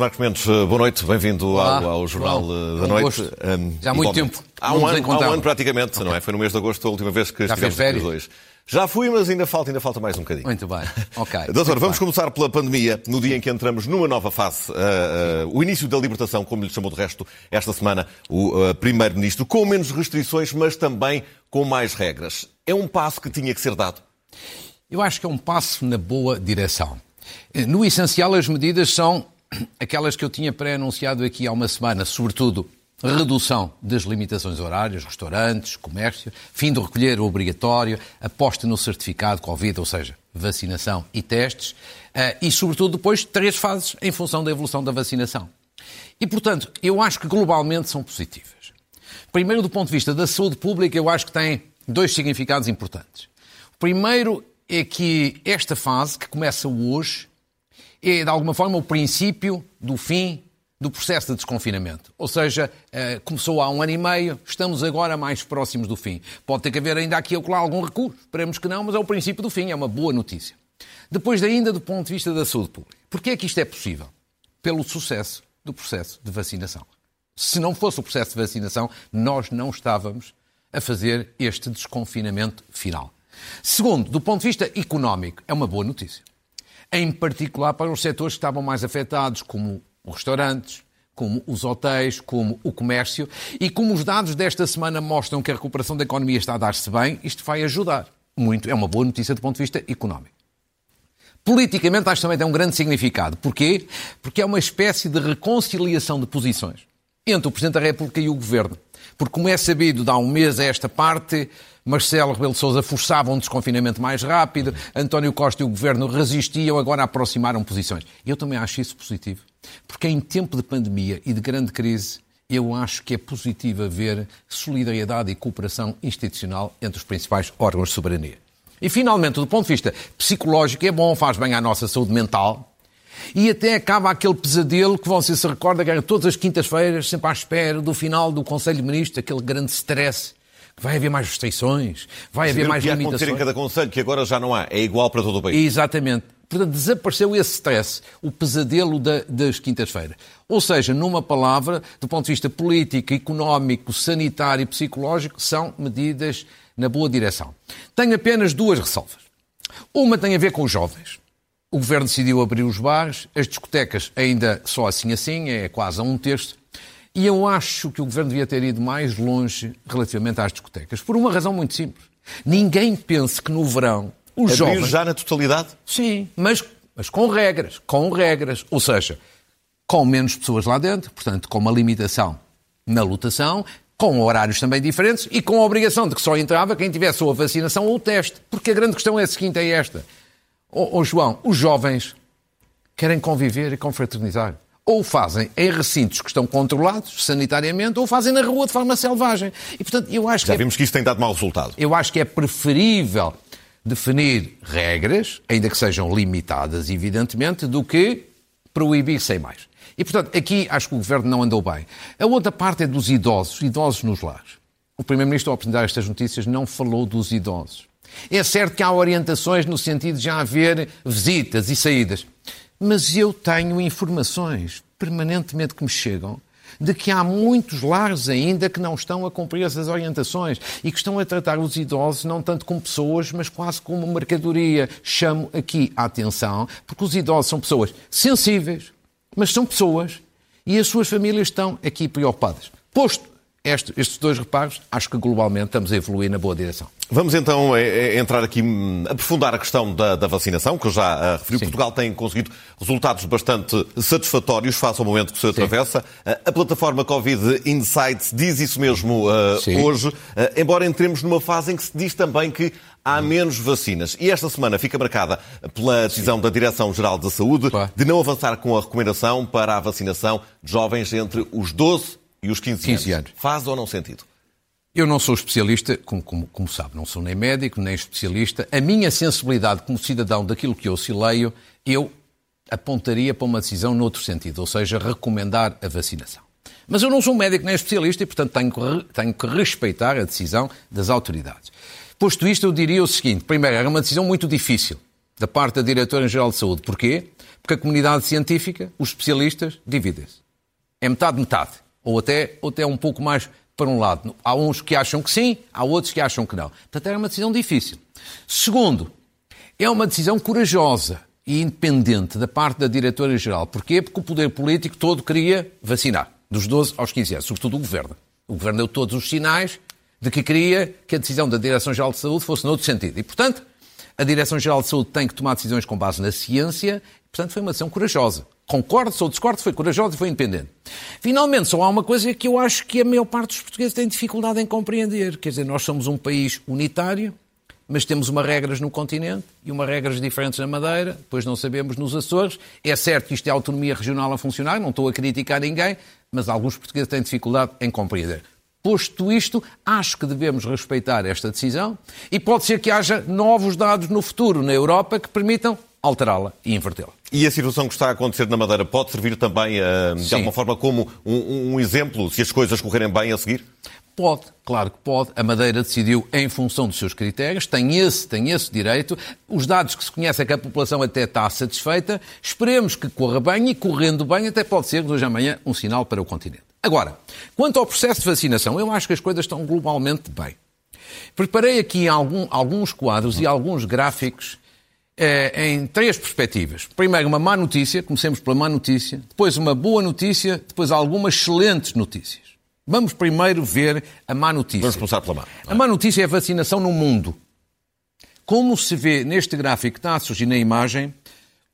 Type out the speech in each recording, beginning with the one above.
Marcos Mendes, eh, boa noite, bem-vindo ao, ao, Jornal Olá, eh, da Noite. Um, Já há muito tempo. Há um, ano, há um ano praticamente, okay. não é? Foi no mês de agosto a última vez que Já estivemos os dois. Já fui, mas ainda falta, ainda falta mais um bocadinho. Muito bem, ok. Doutor, vamos bem. começar pela pandemia, no dia em que entramos numa nova fase. Uh, uh, o início da libertação, como lhe chamou de resto esta semana o uh, Primeiro-Ministro, com menos restrições, mas também com mais regras. É um passo que tinha que ser dado? Eu acho que é um passo na boa direção. No essencial, as medidas são aquelas que eu tinha pré-anunciado aqui há uma semana, sobretudo redução das limitações horárias, restaurantes, comércio, fim do recolher obrigatório, aposta no certificado Covid, ou seja, vacinação e testes, eh, e, sobretudo, depois três fases em função da evolução da vacinação. E, portanto, eu acho que globalmente são positivas. Primeiro, do ponto de vista da saúde pública, eu acho que tem dois significados importantes. O primeiro é que esta fase, que começa hoje, é, de alguma forma, o princípio do fim do processo de desconfinamento. Ou seja, eh, começou há um ano e meio, estamos agora mais próximos do fim. Pode ter que haver ainda aqui ou lá algum recurso, esperemos que não, mas é o princípio do fim, é uma boa notícia. Depois, ainda do ponto de vista da saúde pública. Porquê é que isto é possível? Pelo sucesso do processo de vacinação. Se não fosse o processo de vacinação, nós não estávamos a fazer este desconfinamento final. Segundo, do ponto de vista económico, é uma boa notícia. Em particular para os setores que estavam mais afetados, como os restaurantes, como os hotéis, como o comércio, e como os dados desta semana mostram que a recuperação da economia está a dar-se bem, isto vai ajudar muito. É uma boa notícia do ponto de vista económico. Politicamente, acho que também tem um grande significado. Porquê? Porque é uma espécie de reconciliação de posições entre o Presidente da República e o Governo. Porque, como é sabido, dá um mês a esta parte, Marcelo Rebelo de Sousa forçava um desconfinamento mais rápido, António Costa e o Governo resistiam, agora aproximaram posições. Eu também acho isso positivo. Porque em tempo de pandemia e de grande crise, eu acho que é positivo haver solidariedade e cooperação institucional entre os principais órgãos de soberania. E, finalmente, do ponto de vista psicológico, é bom, faz bem à nossa saúde mental, e até acaba aquele pesadelo que você se recorda que era todas as quintas-feiras, sempre à espera do final do Conselho de Ministros, aquele grande stress. Que vai haver mais restrições, vai haver mais que limitações. acontecer em cada Conselho, que agora já não há, é igual para todo o país. Exatamente. Portanto, desapareceu esse stress, o pesadelo da, das quintas-feiras. Ou seja, numa palavra, do ponto de vista político, económico, sanitário e psicológico, são medidas na boa direção. Tenho apenas duas ressalvas. Uma tem a ver com os jovens. O governo decidiu abrir os bares, as discotecas ainda só assim assim, é quase a um terço. E eu acho que o governo devia ter ido mais longe relativamente às discotecas, por uma razão muito simples. Ninguém pense que no verão os Abriu jovens... já na totalidade? Sim, mas, mas com regras, com regras. Ou seja, com menos pessoas lá dentro, portanto, com uma limitação na lotação, com horários também diferentes e com a obrigação de que só entrava quem tivesse ou a vacinação ou o teste. Porque a grande questão é a seguinte, é esta. Ô, oh, João, os jovens querem conviver e confraternizar. Ou fazem em recintos que estão controlados sanitariamente, ou fazem na rua de forma selvagem. E, portanto, eu acho Já que é vimos é... que isso tem dado mau resultado. Eu acho que é preferível definir regras, ainda que sejam limitadas, evidentemente, do que proibir sem mais. E, portanto, aqui acho que o Governo não andou bem. A outra parte é dos idosos, idosos nos lares. O Primeiro-Ministro, ao apresentar estas notícias, não falou dos idosos. É certo que há orientações no sentido de já haver visitas e saídas, mas eu tenho informações permanentemente que me chegam de que há muitos lares ainda que não estão a cumprir essas orientações e que estão a tratar os idosos não tanto como pessoas, mas quase como mercadoria. Chamo aqui a atenção, porque os idosos são pessoas sensíveis, mas são pessoas e as suas famílias estão aqui preocupadas. Posto este, estes dois reparos, acho que globalmente estamos a evoluir na boa direção. Vamos então é, é, entrar aqui, hum, aprofundar a questão da, da vacinação, que eu já uh, referi. Sim. Portugal tem conseguido resultados bastante satisfatórios face ao momento que se atravessa. Uh, a plataforma Covid Insights diz isso mesmo uh, hoje, embora entremos numa fase em que se diz também que há menos vacinas. E esta semana fica marcada pela decisão Sim. da Direção-Geral da Saúde claro. de não avançar com a recomendação para a vacinação de jovens entre os 12 e os 15, 15 anos. anos. Faz ou não sentido? Eu não sou especialista, como, como, como, sabe, não sou nem médico, nem especialista. A minha sensibilidade como cidadão daquilo que eu se leio, eu apontaria para uma decisão noutro sentido, ou seja, recomendar a vacinação. Mas eu não sou médico nem especialista e, portanto, tenho que, tenho que respeitar a decisão das autoridades. Posto isto, eu diria o seguinte: primeiro, era uma decisão muito difícil da parte da Diretora-Geral de Saúde. Porquê? Porque a comunidade científica, os especialistas, dividem-se. É metade-metade. Ou até, ou até um pouco mais para um lado. Há uns que acham que sim, há outros que acham que não. Portanto, era uma decisão difícil. Segundo, é uma decisão corajosa e independente da parte da diretora-geral. Porquê? Porque o poder político todo queria vacinar, dos 12 aos 15 anos, sobretudo o governo. O governo deu todos os sinais de que queria que a decisão da Direção-Geral de Saúde fosse noutro sentido. E, portanto, a Direção-Geral de Saúde tem que tomar decisões com base na ciência, e, portanto, foi uma decisão corajosa. Concordo, sou discordo, foi corajosa e foi independente. Finalmente, só há uma coisa que eu acho que a maior parte dos portugueses tem dificuldade em compreender. Quer dizer, nós somos um país unitário, mas temos uma regras no continente e uma regras diferentes na Madeira, depois não sabemos nos Açores. É certo que isto é autonomia regional a funcionar, não estou a criticar ninguém, mas alguns portugueses têm dificuldade em compreender. Posto isto, acho que devemos respeitar esta decisão e pode ser que haja novos dados no futuro na Europa que permitam alterá-la e invertê-la. E a situação que está a acontecer na Madeira pode servir também, uh, de Sim. alguma forma, como um, um exemplo, se as coisas correrem bem a seguir? Pode, claro que pode. A Madeira decidiu em função dos seus critérios, tem esse, tem esse direito. Os dados que se conhecem é que a população até está satisfeita. Esperemos que corra bem e, correndo bem, até pode ser, de hoje à manhã, um sinal para o continente. Agora, quanto ao processo de vacinação, eu acho que as coisas estão globalmente bem. Preparei aqui algum, alguns quadros e alguns gráficos eh, em três perspectivas. Primeiro, uma má notícia, comecemos pela má notícia, depois uma boa notícia, depois algumas excelentes notícias. Vamos primeiro ver a má notícia. Vamos começar pela má. A má notícia é a vacinação no mundo. Como se vê neste gráfico que está a surgir na imagem,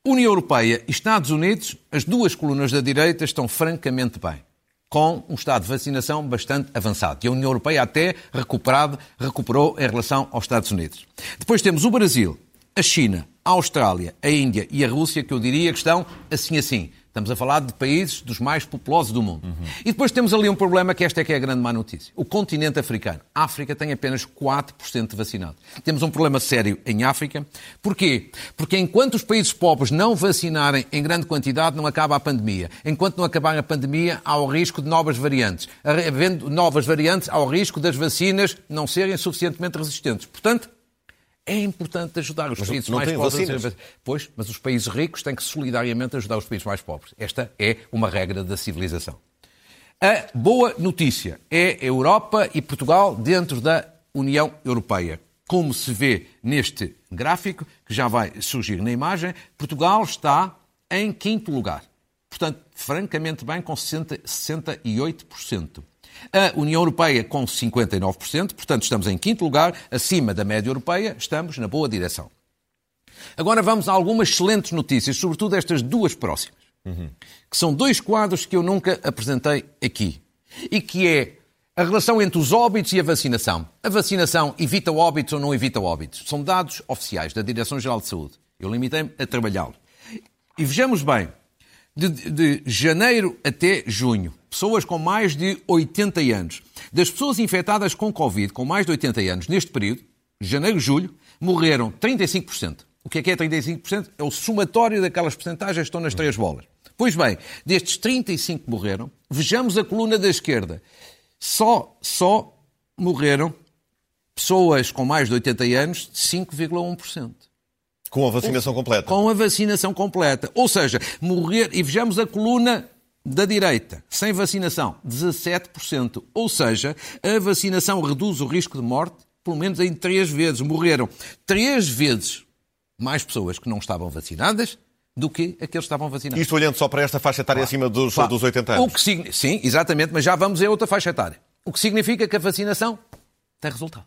União Europeia e Estados Unidos, as duas colunas da direita, estão francamente bem, com um estado de vacinação bastante avançado. E a União Europeia até recuperado, recuperou em relação aos Estados Unidos. Depois temos o Brasil, a China, a Austrália, a Índia e a Rússia, que eu diria que estão assim assim. Estamos a falar de países dos mais populosos do mundo. Uhum. E depois temos ali um problema que esta é que é a grande má notícia. O continente africano. A África tem apenas 4% de vacinados. Temos um problema sério em África. Porquê? Porque enquanto os países pobres não vacinarem em grande quantidade, não acaba a pandemia. Enquanto não acabar a pandemia, há o risco de novas variantes. Havendo novas variantes, há o risco das vacinas não serem suficientemente resistentes. Portanto, é importante ajudar os mas países mais pobres. Vacinas. Pois, mas os países ricos têm que solidariamente ajudar os países mais pobres. Esta é uma regra da civilização. A boa notícia é a Europa e Portugal dentro da União Europeia. Como se vê neste gráfico, que já vai surgir na imagem, Portugal está em quinto lugar. Portanto, francamente bem, com 60, 68%. A União Europeia com 59%, portanto estamos em quinto lugar, acima da média europeia, estamos na boa direção. Agora vamos a algumas excelentes notícias, sobretudo estas duas próximas, uhum. que são dois quadros que eu nunca apresentei aqui, e que é a relação entre os óbitos e a vacinação. A vacinação evita óbitos ou não evita óbitos? São dados oficiais da Direção-Geral de Saúde. Eu limitei-me a trabalhá-lo. E vejamos bem, de, de janeiro até junho, pessoas com mais de 80 anos. Das pessoas infectadas com Covid com mais de 80 anos neste período, janeiro, julho, morreram 35%. O que é que é 35%? É o somatório daquelas porcentagens que estão nas três bolas. Pois bem, destes 35 que morreram, vejamos a coluna da esquerda. Só, só morreram pessoas com mais de 80 anos de 5,1%. Com a vacinação Ou, completa. Com a vacinação completa. Ou seja, morrer, e vejamos a coluna da direita, sem vacinação, 17%. Ou seja, a vacinação reduz o risco de morte pelo menos em três vezes. Morreram três vezes mais pessoas que não estavam vacinadas do que aqueles que estavam vacinados. Isto olhando só para esta faixa etária acima dos, dos 80 anos. O que, sim, exatamente, mas já vamos a outra faixa etária. O que significa que a vacinação tem resultado.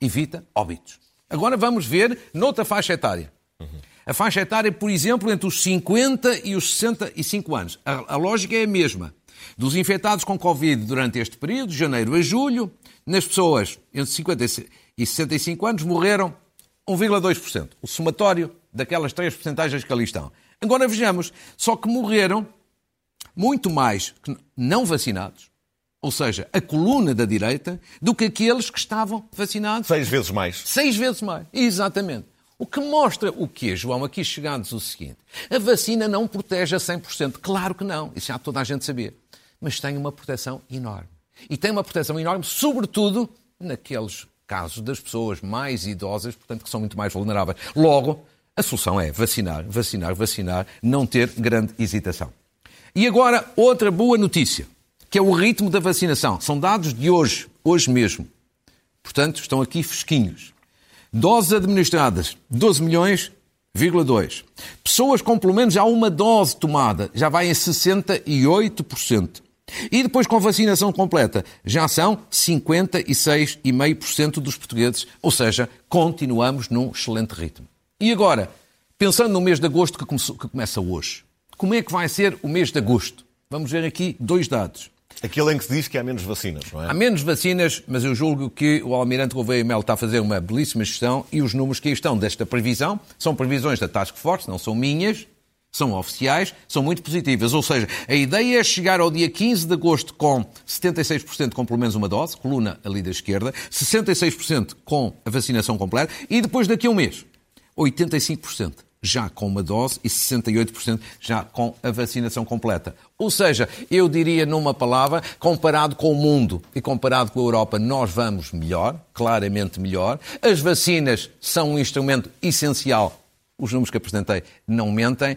Evita óbitos. Agora vamos ver noutra faixa etária. Uhum. A faixa etária, por exemplo, entre os 50 e os 65 anos. A, a lógica é a mesma. Dos infectados com Covid durante este período, de janeiro a julho, nas pessoas entre 50 e 65 anos morreram 1,2%. O somatório daquelas três porcentagens que ali estão. Agora vejamos, só que morreram muito mais não vacinados, ou seja, a coluna da direita, do que aqueles que estavam vacinados. Seis vezes mais. Seis vezes mais, exatamente. O que mostra o quê, João? Aqui chegados o seguinte: a vacina não protege a 100%. Claro que não, isso já toda a gente sabia. Mas tem uma proteção enorme. E tem uma proteção enorme, sobretudo naqueles casos das pessoas mais idosas, portanto, que são muito mais vulneráveis. Logo, A solução é vacinar, vacinar, vacinar, não ter grande hesitação. E agora, outra boa notícia, que é o ritmo da vacinação. São dados de hoje, hoje mesmo. Portanto, estão aqui fresquinhos. Doses administradas, 12 milhões, 2. Pessoas com pelo menos já uma dose tomada, já vai em 68%. E depois, com vacinação completa, já são 56,5% dos portugueses. Ou seja, continuamos num excelente ritmo. E agora, pensando no mês de agosto que, começou, que começa hoje, como é que vai ser o mês de agosto? Vamos ver aqui dois dados. Aquele em que se diz que há menos vacinas, não é? Há menos vacinas, mas eu julgo que o Almirante Gouveia Melo está a fazer uma belíssima gestão e os números que aí estão desta previsão são previsões da Task Force, não são minhas, são oficiais, são muito positivas. Ou seja, a ideia é chegar ao dia 15 de agosto com 76% com pelo menos uma dose, coluna ali da esquerda, 66% com a vacinação completa e depois daqui a um mês, 85% já com uma dose e 68% já com a vacinação completa. Ou seja, eu diria numa palavra, comparado com o mundo e comparado com a Europa, nós vamos melhor, claramente melhor. As vacinas são um instrumento essencial. Os números que apresentei não mentem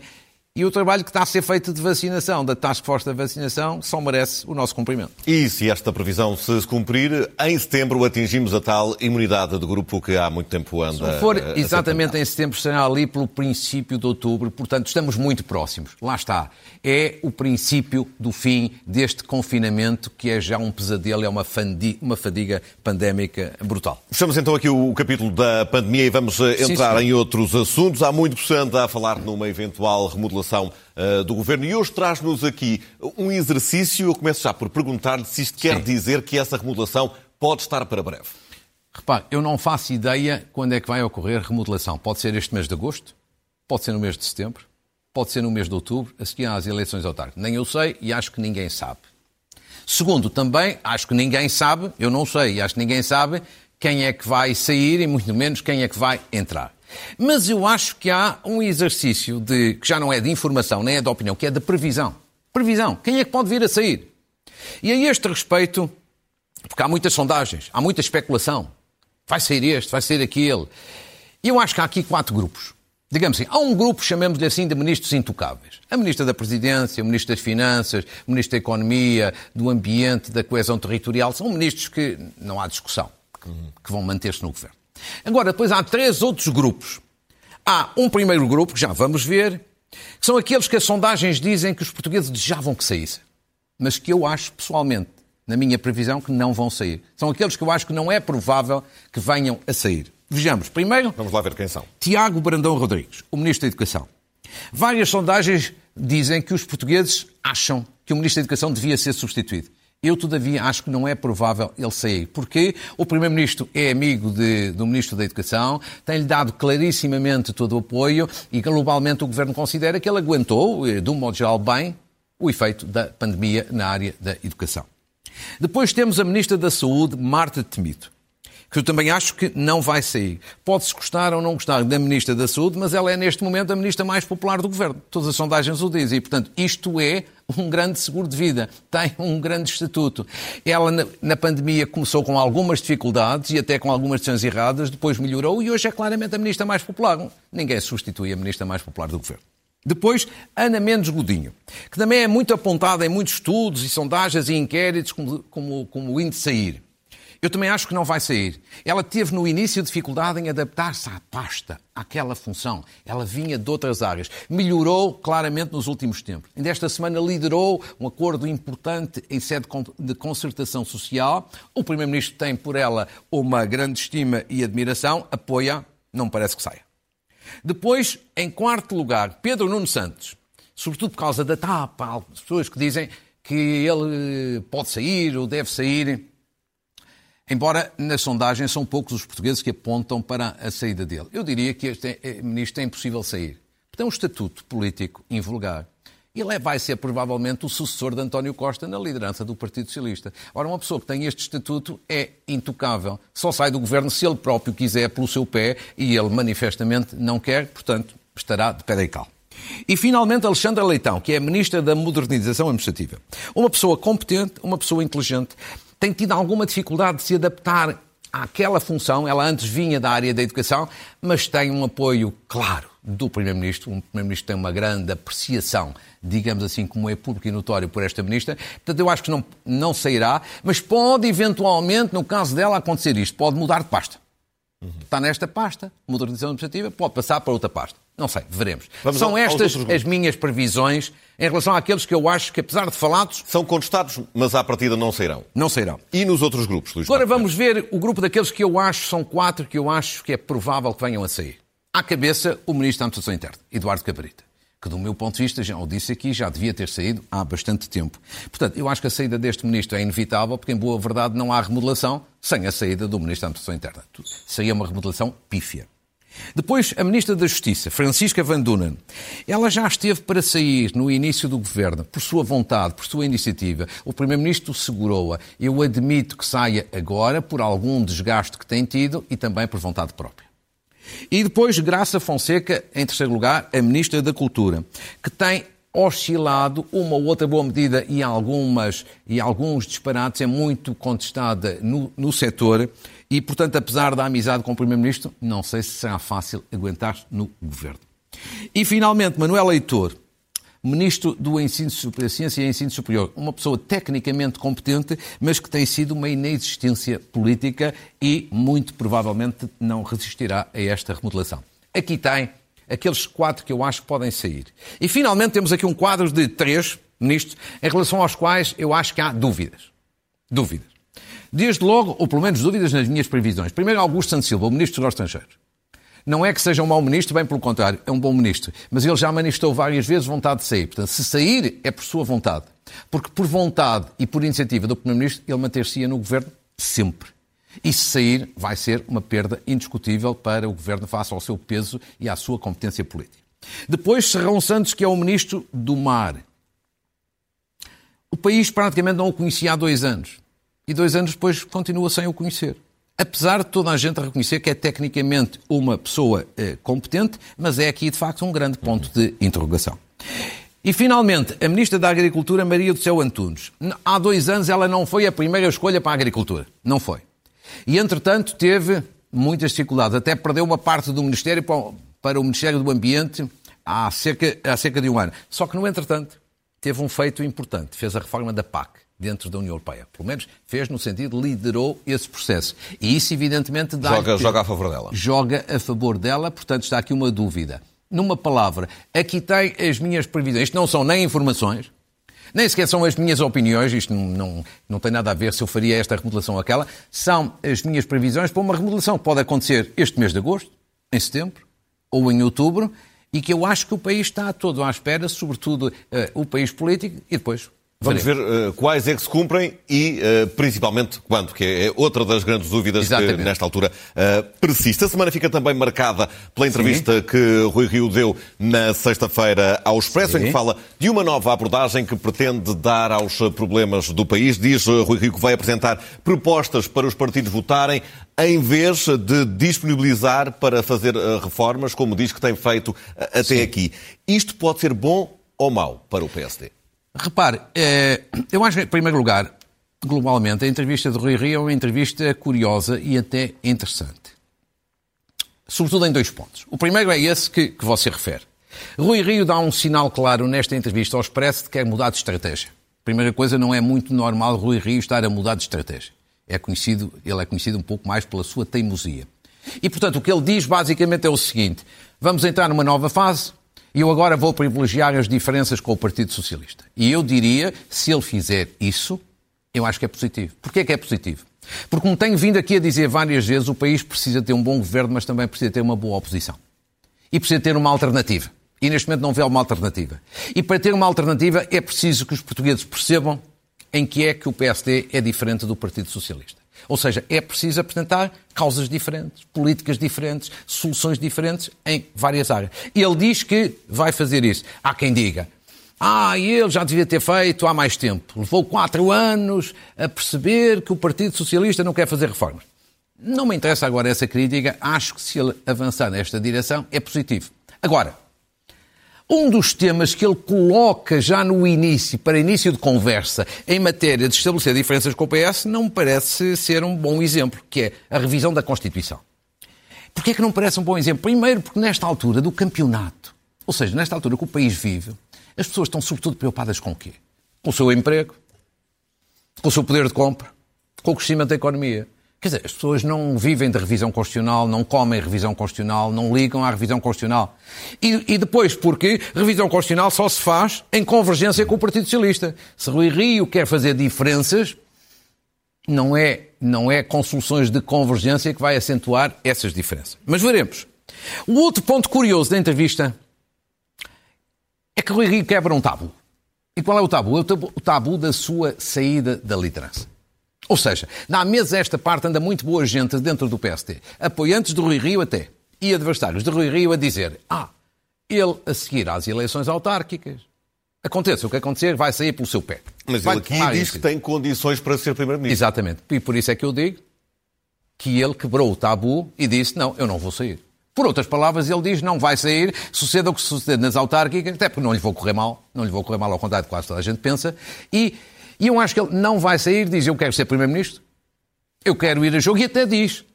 e o trabalho que está a ser feito de vacinação, da Task Force da Vacinação, só merece o nosso cumprimento. E se esta previsão se cumprir, em setembro atingimos a tal imunidade de grupo que há muito tempo anda. Se for exatamente em setembro, será ali pelo princípio de outubro, portanto estamos muito próximos. Lá está. É o princípio do fim deste confinamento que é já um pesadelo, é uma, fadiga, uma fadiga pandémica brutal. Fechamos então aqui o capítulo da pandemia e vamos eh, entrar Sim, em outros assuntos. Há muito anda a falar numa eventual remodelação uh, do Governo. E hoje traz-nos aqui um exercício. Eu começo já por perguntar-lhe se isto quer Sim. dizer que essa remodelação pode estar para breve. Repare, eu não faço ideia quando é que vai ocorrer remodelação. Pode ser este mês de agosto, pode ser no mês de setembro, pode ser no mês de outubro, a seguir às eleições autárquicas. Nem eu sei e acho que ninguém sabe. Segundo, também acho que ninguém sabe, eu não sei e acho que ninguém sabe quem é que vai sair e muito menos quem é que vai entrar. Mas eu acho que há um exercício de, que já não é de informação, nem é de opinião, que é de previsão. Previsão. Quem é que pode vir a sair? E a este respeito, porque há muitas sondagens, há muita especulação. Vai sair este, vai sair aquele. E eu acho que há aqui quatro grupos. Digamos assim, há um grupo, chamemos-lhe assim, de ministros intocáveis. A ministra da Presidência, o ministro das Finanças, o ministro da Economia, do Ambiente, da Coesão Territorial. São ministros que não há discussão, que, que vão manter-se no governo. Agora, depois há três outros grupos. Há um primeiro grupo, que já vamos ver, que são aqueles que as sondagens dizem que os portugueses desejavam que saísse, mas que eu acho, pessoalmente, na minha previsão, que não vão sair. São aqueles que eu acho que não é provável que venham a sair. Vejamos, primeiro... Vamos lá ver quem são. Tiago Brandão Rodrigues, o Ministro da Educação. Várias sondagens dizem que os portugueses acham que o Ministro da Educação devia ser substituído. Eu, todavia, acho que não é provável ele sair. Porque o Primeiro-Ministro é amigo de, do Ministro da Educação, tem-lhe dado clarissimamente todo o apoio e, globalmente, o Governo considera que ele aguentou, eh, de um modo geral, bem, o efeito da pandemia na área da educação. Depois temos a Ministra da Saúde, Marta Temido que eu também acho que não vai sair. Pode-se gostar ou não gostar da Ministra da Saúde, mas ela é neste momento a Ministra mais popular do Governo. Todas as sondagens o dizem. E, portanto, isto é um grande seguro de vida, tem um grande estatuto. Ela, na, pandemia, começou com algumas dificuldades e até com algumas decisões erradas, depois melhorou e hoje é claramente a Ministra mais popular. Ninguém substitui a Ministra mais popular do Governo. Depois, Ana Mendes Godinho, que também é muito apontada em muitos estudos e sondagens e inquéritos como, como, como o índice sair. Eu também acho que não vai sair. Ela teve no início dificuldade em adaptar-se à pasta, àquela função. Ela vinha de outras áreas. Melhorou claramente nos últimos tempos. Ainda esta semana liderou um acordo importante em sede de concertação social. O Primeiro-Ministro tem por ela uma grande estima e admiração. Apoia, não parece que saia. Depois, em quarto lugar, Pedro Nuno Santos. Sobretudo por causa da tapa. Há pessoas que dizem que ele pode sair ou deve sair. Embora nas sondagens são poucos os portugueses que apontam para a saída dele. Eu diria que este é, ministro é impossível sair. Tem um estatuto político invulgar. Ele é, vai ser provavelmente o sucessor de António Costa na liderança do Partido Socialista. Ora, uma pessoa que tem este estatuto é intocável. Só sai do governo se ele próprio quiser pelo seu pé e ele manifestamente não quer, portanto, estará de pé cal. E finalmente Alexandra Leitão, que é Ministra da Modernização Administrativa. Uma pessoa competente, uma pessoa inteligente, tem tido alguma dificuldade de se adaptar àquela função. Ela antes vinha da área da educação, mas tem um apoio claro do Primeiro-Ministro. O Primeiro-Ministro tem uma grande apreciação, digamos assim, como é público e notório por esta Ministra. Portanto, eu acho que não, não sairá, mas pode eventualmente, no caso dela, acontecer isto. Pode mudar de pasta. Uhum. Está nesta pasta, modernização administrativa, pode passar para outra pasta. Não sei, veremos. Vamos São estas as minhas previsões em relação àqueles que eu acho que, apesar de falados... São contestados, mas à partida não sairão. Não sairão. E nos outros grupos, Luís Agora vamos ver o grupo daqueles que eu acho, são quatro, que eu acho que é provável que venham a sair. À cabeça, o Ministro da Administração Interna, Eduardo Cabrita que do meu ponto de vista, já o disse aqui, já devia ter saído há bastante tempo. Portanto, eu acho que a saída deste Ministro é inevitável, porque em boa verdade não há remodelação sem a saída do Ministro da Administração Interna. Seria uma remodelação pífia. Depois, a Ministra da Justiça, Francisca Van Dunen, ela já esteve para sair no início do governo, por sua vontade, por sua iniciativa. O Primeiro-Ministro segurou-a. Eu admito que saia agora por algum desgaste que tem tido e também por vontade própria. E depois, Graça Fonseca, em terceiro lugar, a Ministra da Cultura, que tem oscilado uma ou outra boa medida e, algumas, e alguns disparates, é muito contestada no, no setor e, portanto, apesar da amizade com o Primeiro-Ministro, não sei se será fácil aguentar no governo. E, finalmente, Manuel Leitor, Ministro do Ensino Superior, Ciência e Ensino Superior, uma pessoa tecnicamente competente, mas que tem sido uma inexistência política e muito provavelmente não resistirá a esta remodelação. Aqui tem aqueles quatro que eu acho que podem sair. E finalmente temos aqui um quadro de três ministros em relação aos quais eu acho que há dúvidas. Dúvidas. Desde logo, ou pelo menos dúvidas nas minhas previsões. Primeiro, Augusto Santos Silva, o Ministro dos Estrangeiros. Não é que seja um mau ministro, bem pelo contrário, é um bom ministro. Mas ele já manifestou várias vezes vontade de sair. Portanto, se sair, é por sua vontade. Porque por vontade e por iniciativa do Primeiro-Ministro, ele manter-se-ia no governo sempre. E se sair, vai ser uma perda indiscutível para o governo face ao seu peso e à sua competência política. Depois, Serrão Santos, que é o ministro do Mar. O país praticamente não o conhecia há dois anos. E dois anos depois continua sem o conhecer apesar de toda a gente reconhecer que é tecnicamente uma pessoa eh, competente, mas é aqui de facto um grande ponto de interrogação. E finalmente, a Ministra da Agricultura, Maria do Céu Antunes. Há dois anos ela não foi a primeira escolha para a agricultura. Não foi. E entretanto teve muitas dificuldades. Até perdeu uma parte do Ministério para o Ministério do Ambiente há cerca, há cerca de um ano. Só que, no entretanto, teve um feito importante. Fez a reforma da PAC dentro da União Europeia. Pelo menos fez no sentido, liderou esse processo. E isso, evidentemente, dá. Joga, joga a favor dela. Joga a favor dela, portanto, está aqui uma dúvida. Numa palavra, aqui tem as minhas previsões. Isto não são nem informações, nem são as minhas opiniões, isto não, não, não tem nada a ver se eu faria esta remodelação ou aquela, são as minhas previsões para uma remodelação que pode acontecer este mês de agosto, em setembro ou em outubro, e que eu acho que o país está todo à espera, sobretudo uh, o país político, e depois Vamos ver uh, quais é que se cumprem e, uh, principalmente, quando, que é outra das grandes dúvidas Exatamente. que, nesta altura, uh, persiste. A semana fica também marcada pela entrevista Sim. que Rui Rio deu na sexta-feira ao Expresso, Sim. em que fala de uma nova abordagem que pretende dar aos problemas do país. Diz Rui Rio que vai apresentar propostas para os partidos votarem em vez de disponibilizar para fazer reformas, como diz que tem feito até Sim. aqui. Isto pode ser bom ou mau para o PSD? Repare, eh, eu acho em primeiro lugar, globalmente, a entrevista de Rui Rio é uma entrevista curiosa e até interessante. Sobretudo em dois pontos. O primeiro é esse que, que você refere. Rui Rio dá um sinal claro nesta entrevista ao Expresso de que quer mudar de estratégia. Primeira coisa, não é muito normal Rui Rio estar a mudar de estratégia. É conhecido, ele é conhecido um pouco mais pela sua teimosia. E, portanto, o que ele diz basicamente é o seguinte: vamos entrar numa nova fase, e eu agora vou privilegiar as diferenças com o Partido Socialista. E eu diria, se ele fizer isso, eu acho que é positivo. Porquê que é positivo? Porque, como tenho vindo aqui a dizer várias vezes, o país precisa ter um bom governo, mas também precisa ter uma boa oposição. E precisa ter uma alternativa. E neste momento não vê uma alternativa. E para ter uma alternativa é preciso que os portugueses percebam em que é que o PSD é diferente do Partido Socialista. Ou seja, é preciso apresentar causas diferentes, políticas diferentes, soluções diferentes em várias áreas. E ele diz que vai fazer isso. Há quem diga, ah, ele já devia ter feito há mais tempo. Levou quatro anos a perceber que o Partido Socialista não quer fazer reformas. Não me interessa agora essa crítica. Acho que se ele avançar nesta direção é positivo. Agora, um dos temas que ele coloca já no início, para início de conversa, em matéria de estabelecer diferenças com o PS, não me parece ser um bom exemplo, que é a revisão da Constituição. Porquê é que não parece um bom exemplo? Primeiro, porque nesta altura do campeonato, ou seja, nesta altura que o país vive, as pessoas estão sobretudo preocupadas com o quê? Com o seu emprego, com o seu poder de compra, com o crescimento da economia. Quer dizer, as pessoas não vivem de revisão constitucional, não comem revisão constitucional, não ligam à revisão constitucional. E, e, depois, porque revisão constitucional só se faz em convergência com o Partido Socialista. Se Rui Rio quer fazer diferenças, não é, não é com soluções de convergência que vai acentuar essas diferenças. Mas veremos. O outro ponto curioso da entrevista é que Rui Rio quebra um tabu. E qual é o tabu? É o tabu da sua saída da liderança. Ou seja, na mesa esta parte anda muito boa gente dentro do PST, apoiantes de Rui Rio até, e adversários de Rui Rio a dizer ah, ele a seguir às eleições autárquicas, aconteça o que acontecer, vai sair pelo seu pé. Mas vai ele aqui diz que tem condições para ser Primeiro-Ministro. Exatamente. E por isso é que eu digo que ele quebrou o tabu e disse não, eu não vou sair. Por outras palavras, ele diz não vai sair, suceda o que suceder nas autárquicas, até porque não lhe vou correr mal, não lhe vou correr mal ao contrário de quase toda a gente pensa, e e eu acho que ele não vai sair, diz eu quero ser Primeiro-Ministro, eu quero ir a jogo, e até diz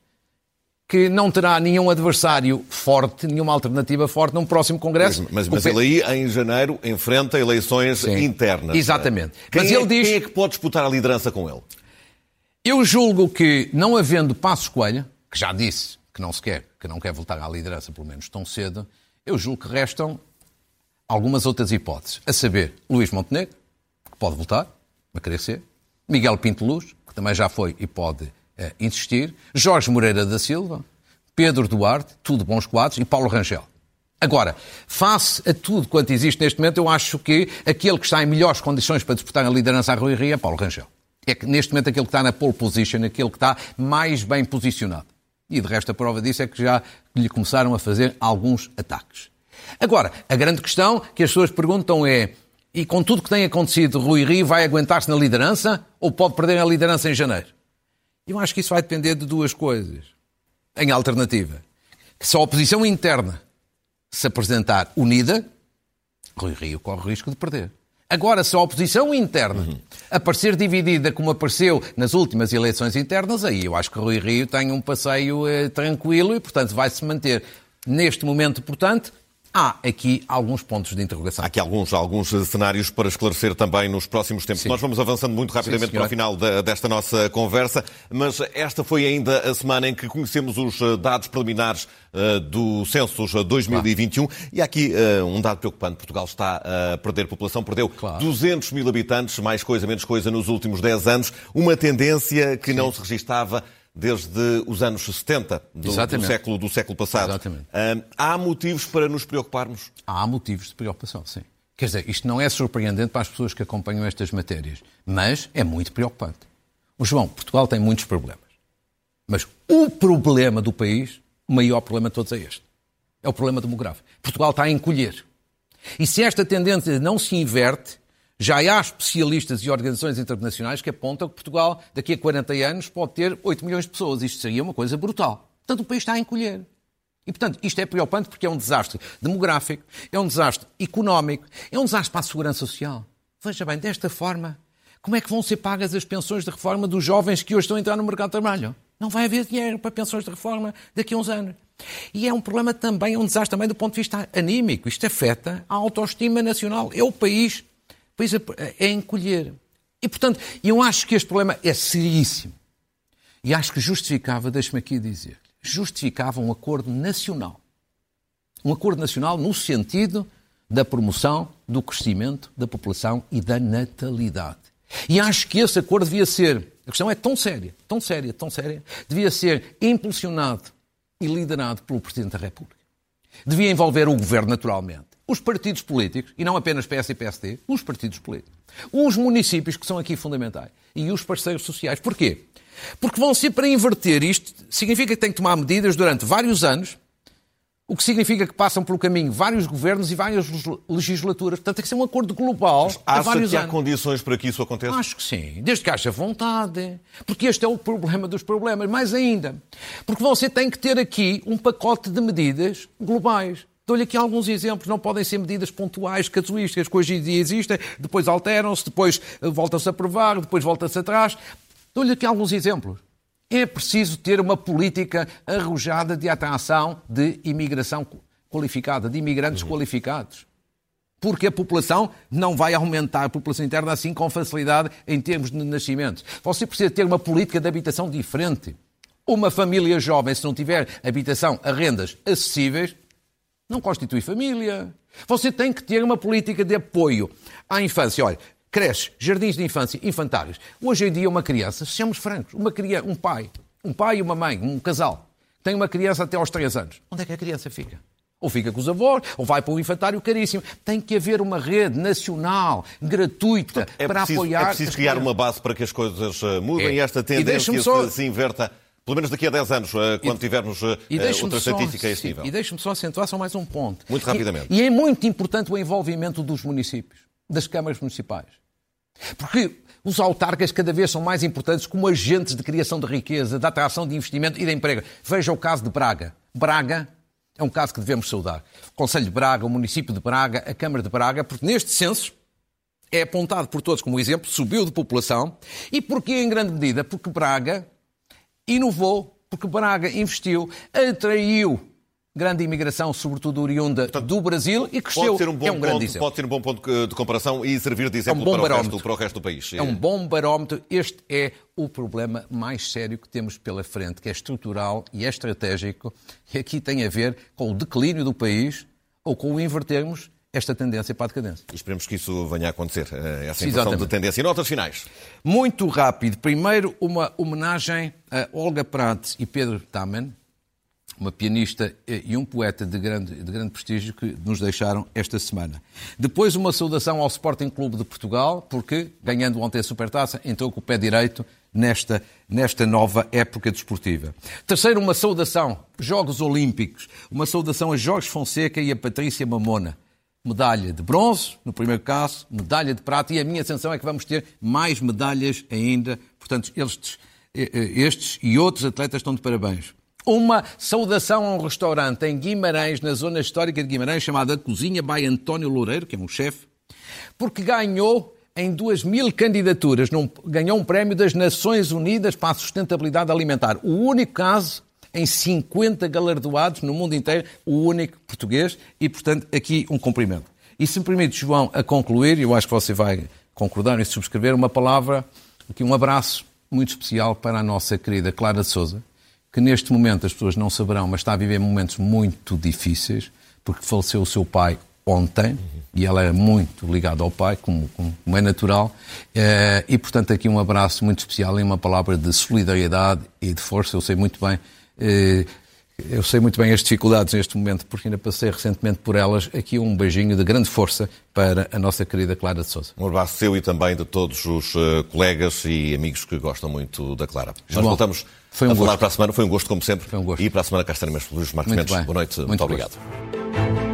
que não terá nenhum adversário forte, nenhuma alternativa forte num próximo Congresso. Mas, mas, mas ele aí, em janeiro, enfrenta eleições Sim. internas. Exatamente. Quem, mas é, ele diz... quem é que pode disputar a liderança com ele? Eu julgo que, não havendo Passos Coelho, que já disse que não se quer, que não quer voltar à liderança, pelo menos tão cedo, eu julgo que restam algumas outras hipóteses. A saber, Luís Montenegro, que pode voltar, a Miguel Pinto Luz, que também já foi e pode eh, insistir, Jorge Moreira da Silva, Pedro Duarte, tudo bons quadros, e Paulo Rangel. Agora, face a tudo quanto existe neste momento, eu acho que aquele que está em melhores condições para disputar a liderança à Rui Rio é Paulo Rangel. É que neste momento aquele que está na pole position, aquele que está mais bem posicionado. E de resto a prova disso é que já lhe começaram a fazer alguns ataques. Agora, a grande questão que as pessoas perguntam é e com tudo que tem acontecido, Rui Rio vai aguentar-se na liderança ou pode perder a liderança em janeiro? Eu acho que isso vai depender de duas coisas. Em alternativa, que se a oposição interna se apresentar unida, Rui Rio corre o risco de perder. Agora, se a oposição interna uhum. aparecer dividida como apareceu nas últimas eleições internas, aí eu acho que Rui Rio tem um passeio eh, tranquilo e, portanto, vai se manter neste momento, portanto, há aqui alguns pontos de interrogação. Há aqui alguns, alguns cenários para esclarecer também nos próximos tempos. Sim. Nós vamos avançando muito rapidamente Sim, para o final de, desta nossa conversa, mas esta foi ainda a semana em que conhecemos os eh, dados preliminares uh, do Census 2021 claro. e há aqui uh, um dado preocupante. Portugal está a perder população, perdeu claro. 200 mil habitantes, mais coisa, menos coisa, nos últimos 10 anos. Uma tendência que Sim. não se registava desde os anos 70 do, do século, do século passado. Há motivos para nos preocuparmos? Há motivos de preocupação, sim. Quer dizer, isto não é surpreendente para as pessoas que acompanham estas matérias, mas é muito preocupante. O João, Portugal tem muitos problemas. Mas o problema do país, o maior problema de todos é este. É o problema demográfico. Portugal está a encolher. E se esta tendência não se inverte, já há especialistas e organizações internacionais que apontam que Portugal, daqui a 40 anos, pode ter 8 milhões de pessoas. Isto seria uma coisa brutal. Portanto, o país está a encolher. E, portanto, isto é preocupante porque é um desastre demográfico, é um desastre económico, é um desastre para a segurança social. Veja bem, desta forma, como é que vão ser pagas as pensões de reforma dos jovens que hoje estão a entrar no mercado de trabalho? Não vai haver dinheiro para pensões de reforma daqui a uns anos. E é um problema também, é um desastre também do ponto de vista anímico. Isto afeta a autoestima nacional. É o país país é encolher. E, portanto, eu acho que este problema é seríssimo. E acho que justificava, deixe-me aqui dizer, justificava um acordo nacional. Um acordo nacional no sentido da promoção do crescimento da população e da natalidade. E acho que esse acordo devia ser, a questão é tão séria, tão séria, tão séria, devia ser impulsionado e liderado pelo Presidente da República. Devia envolver o Governo, naturalmente os partidos políticos, e não apenas PS e PSD, os partidos políticos, os municípios, que são aqui fundamentais, e os parceiros sociais. Porquê? Porque vão ser para inverter isto, significa que têm que tomar medidas durante vários anos, o que significa que passam pelo caminho vários governos e várias legislaturas. Portanto, tem que ser um acordo global Mas há vários que anos. há condições para que isso aconteça? Acho que sim. Desde que haja vontade. Porque este é o problema dos problemas. Mais ainda. Porque você tem que ter aqui um pacote de medidas globais Dou-lhe aqui alguns exemplos. Não podem ser medidas pontuais, casuísticas, que hoje em dia existem, depois alteram-se, depois eh, voltam-se a provar, depois voltam-se atrás. Dou-lhe aqui alguns exemplos. É preciso ter uma política arrojada de atração de imigração qualificada, de imigrantes uhum. qualificados. Porque a população não vai aumentar, a população interna assim com facilidade em termos de nascimentos. Você precisa ter uma política de habitação diferente. Uma família jovem, se não tiver habitação a rendas acessíveis, não constitui família. Você tem que ter uma política de apoio à infância. Olha, creches, jardins de infância, infantários. Hoje em dia, uma criança, sejamos francos, uma criança, um pai, um pai e uma mãe, um casal, tem uma criança até aos 3 anos. Onde é que a criança fica? Ou fica com os avós, ou vai para um infantário caríssimo. Tem que haver uma rede nacional, gratuita, é para preciso, apoiar. É preciso criar uma base para que as coisas eh, mudem é. e esta tendência e só... se inverta pelo menos daqui a 10 anos, eh, quando e, tivermos uh, outra estatística a esse nível. E deixe-me só acentuar só mais um ponto. Muito rapidamente. E, e, é muito importante o envolvimento dos municípios, das câmaras municipais. Porque os autarcas cada vez são mais importantes como agentes de criação de riqueza, de atração de investimento e de emprego. Veja o caso de Braga. Braga é um caso que devemos saudar. O Conselho de Braga, o município de Braga, a Câmara de Braga, porque neste censo é apontado por todos como exemplo, subiu de população. E porquê em grande medida? Porque Braga inovou, porque Braga investiu, atraiu grande imigração, sobretudo oriunda Portanto, do Brasil, e cresceu. Pode ser um bom, é um ponto, pode ser um bom ponto de comparação e servir de exemplo é um para, o resto, para, o resto, do país. É um bom barómetro. Este é o problema mais sério que temos pela frente, que é estrutural e é estratégico, e aqui tem a ver com o declínio do país ou com o invertermos esta tendência para a decadência. E esperemos que isso venha a acontecer, eh, essa inversão de tendência. E notas finais? Muito rápido. Primeiro, uma homenagem a Olga Prates e Pedro Tamen, uma pianista e um poeta de grande, de grande prestígio que nos deixaram esta semana. Depois, uma saudação ao Sporting Clube de Portugal, porque, ganhando ontem a Supertaça, entrou com o pé direito nesta, nesta nova época desportiva. Terceiro, uma saudação, Jogos Olímpicos, uma saudação a Jorge Fonseca e a Patrícia Mamona. Medalha de bronze, no primeiro caso, medalha de prata, e a minha atenção é que vamos ter mais medalhas ainda. Portanto, estes, estes e outros atletas estão de parabéns uma saudação a um restaurante em Guimarães, na zona histórica de Guimarães, chamada Cozinha by António Loureiro, que é um chefe, porque ganhou em duas mil candidaturas, ganhou um prémio das Nações Unidas para a Sustentabilidade Alimentar. O único caso em 50 galardoados no mundo inteiro, o único português, e, portanto, aqui um cumprimento. E se me permite, João, a concluir, eu acho que você vai concordar e subscrever uma palavra, aqui um abraço muito especial para a nossa querida Clara de Souza, que neste momento as pessoas não saberão, mas está a viver momentos muito difíceis, porque faleceu o seu pai ontem, e ela é muito ligada ao pai, como, como é natural, eh, e portanto aqui um abraço muito especial e uma palavra de solidariedade e de força, eu sei muito bem eu sei muito bem as dificuldades neste momento, porque ainda passei recentemente por elas. Aqui um beijinho de grande força para a nossa querida Clara de Souza. Um abraço seu e também de todos os uh, colegas e amigos que gostam muito da Clara. João, Nós voltamos foi um a gosto. falar para a semana. Foi um gosto, como sempre. Foi um gosto. E para a semana cá estaremos. Luís Marcos Mendes, boa noite. Muito, muito obrigado.